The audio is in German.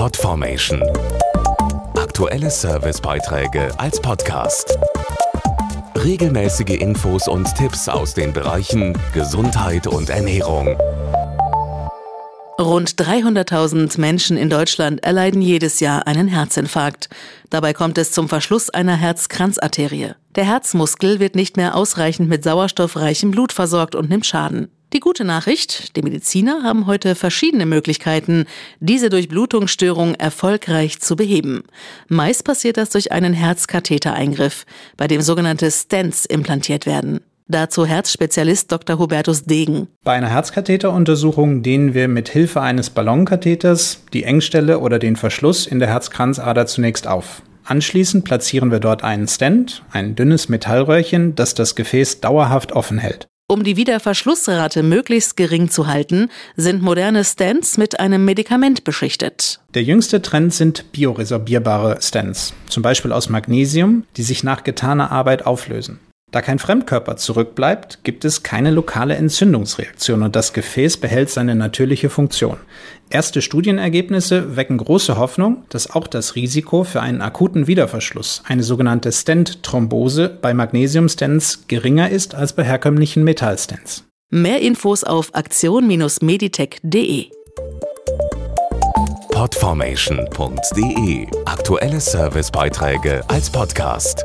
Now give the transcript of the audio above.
Podformation. Aktuelle Servicebeiträge als Podcast. Regelmäßige Infos und Tipps aus den Bereichen Gesundheit und Ernährung. Rund 300.000 Menschen in Deutschland erleiden jedes Jahr einen Herzinfarkt. Dabei kommt es zum Verschluss einer Herzkranzarterie. Der Herzmuskel wird nicht mehr ausreichend mit sauerstoffreichem Blut versorgt und nimmt Schaden. Die gute Nachricht, die Mediziner haben heute verschiedene Möglichkeiten, diese Durchblutungsstörung erfolgreich zu beheben. Meist passiert das durch einen Herzkathetereingriff, bei dem sogenannte Stents implantiert werden. Dazu Herzspezialist Dr. Hubertus Degen. Bei einer Herzkatheteruntersuchung dehnen wir mit Hilfe eines Ballonkatheters die Engstelle oder den Verschluss in der Herzkranzader zunächst auf. Anschließend platzieren wir dort einen Stent, ein dünnes Metallröhrchen, das das Gefäß dauerhaft offen hält. Um die Wiederverschlussrate möglichst gering zu halten, sind moderne Stents mit einem Medikament beschichtet. Der jüngste Trend sind bioresorbierbare Stents, zum Beispiel aus Magnesium, die sich nach getaner Arbeit auflösen. Da kein Fremdkörper zurückbleibt, gibt es keine lokale Entzündungsreaktion und das Gefäß behält seine natürliche Funktion. Erste Studienergebnisse wecken große Hoffnung, dass auch das Risiko für einen akuten Wiederverschluss, eine sogenannte Stent-Thrombose, bei Magnesium-Stents geringer ist als bei herkömmlichen Metall-Stents. Mehr Infos auf aktion-meditech.de Podformation.de Aktuelle Servicebeiträge als Podcast.